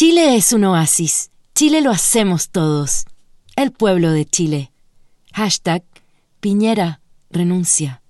Chile es un oasis. Chile lo hacemos todos. El pueblo de Chile. Hashtag Piñera renuncia.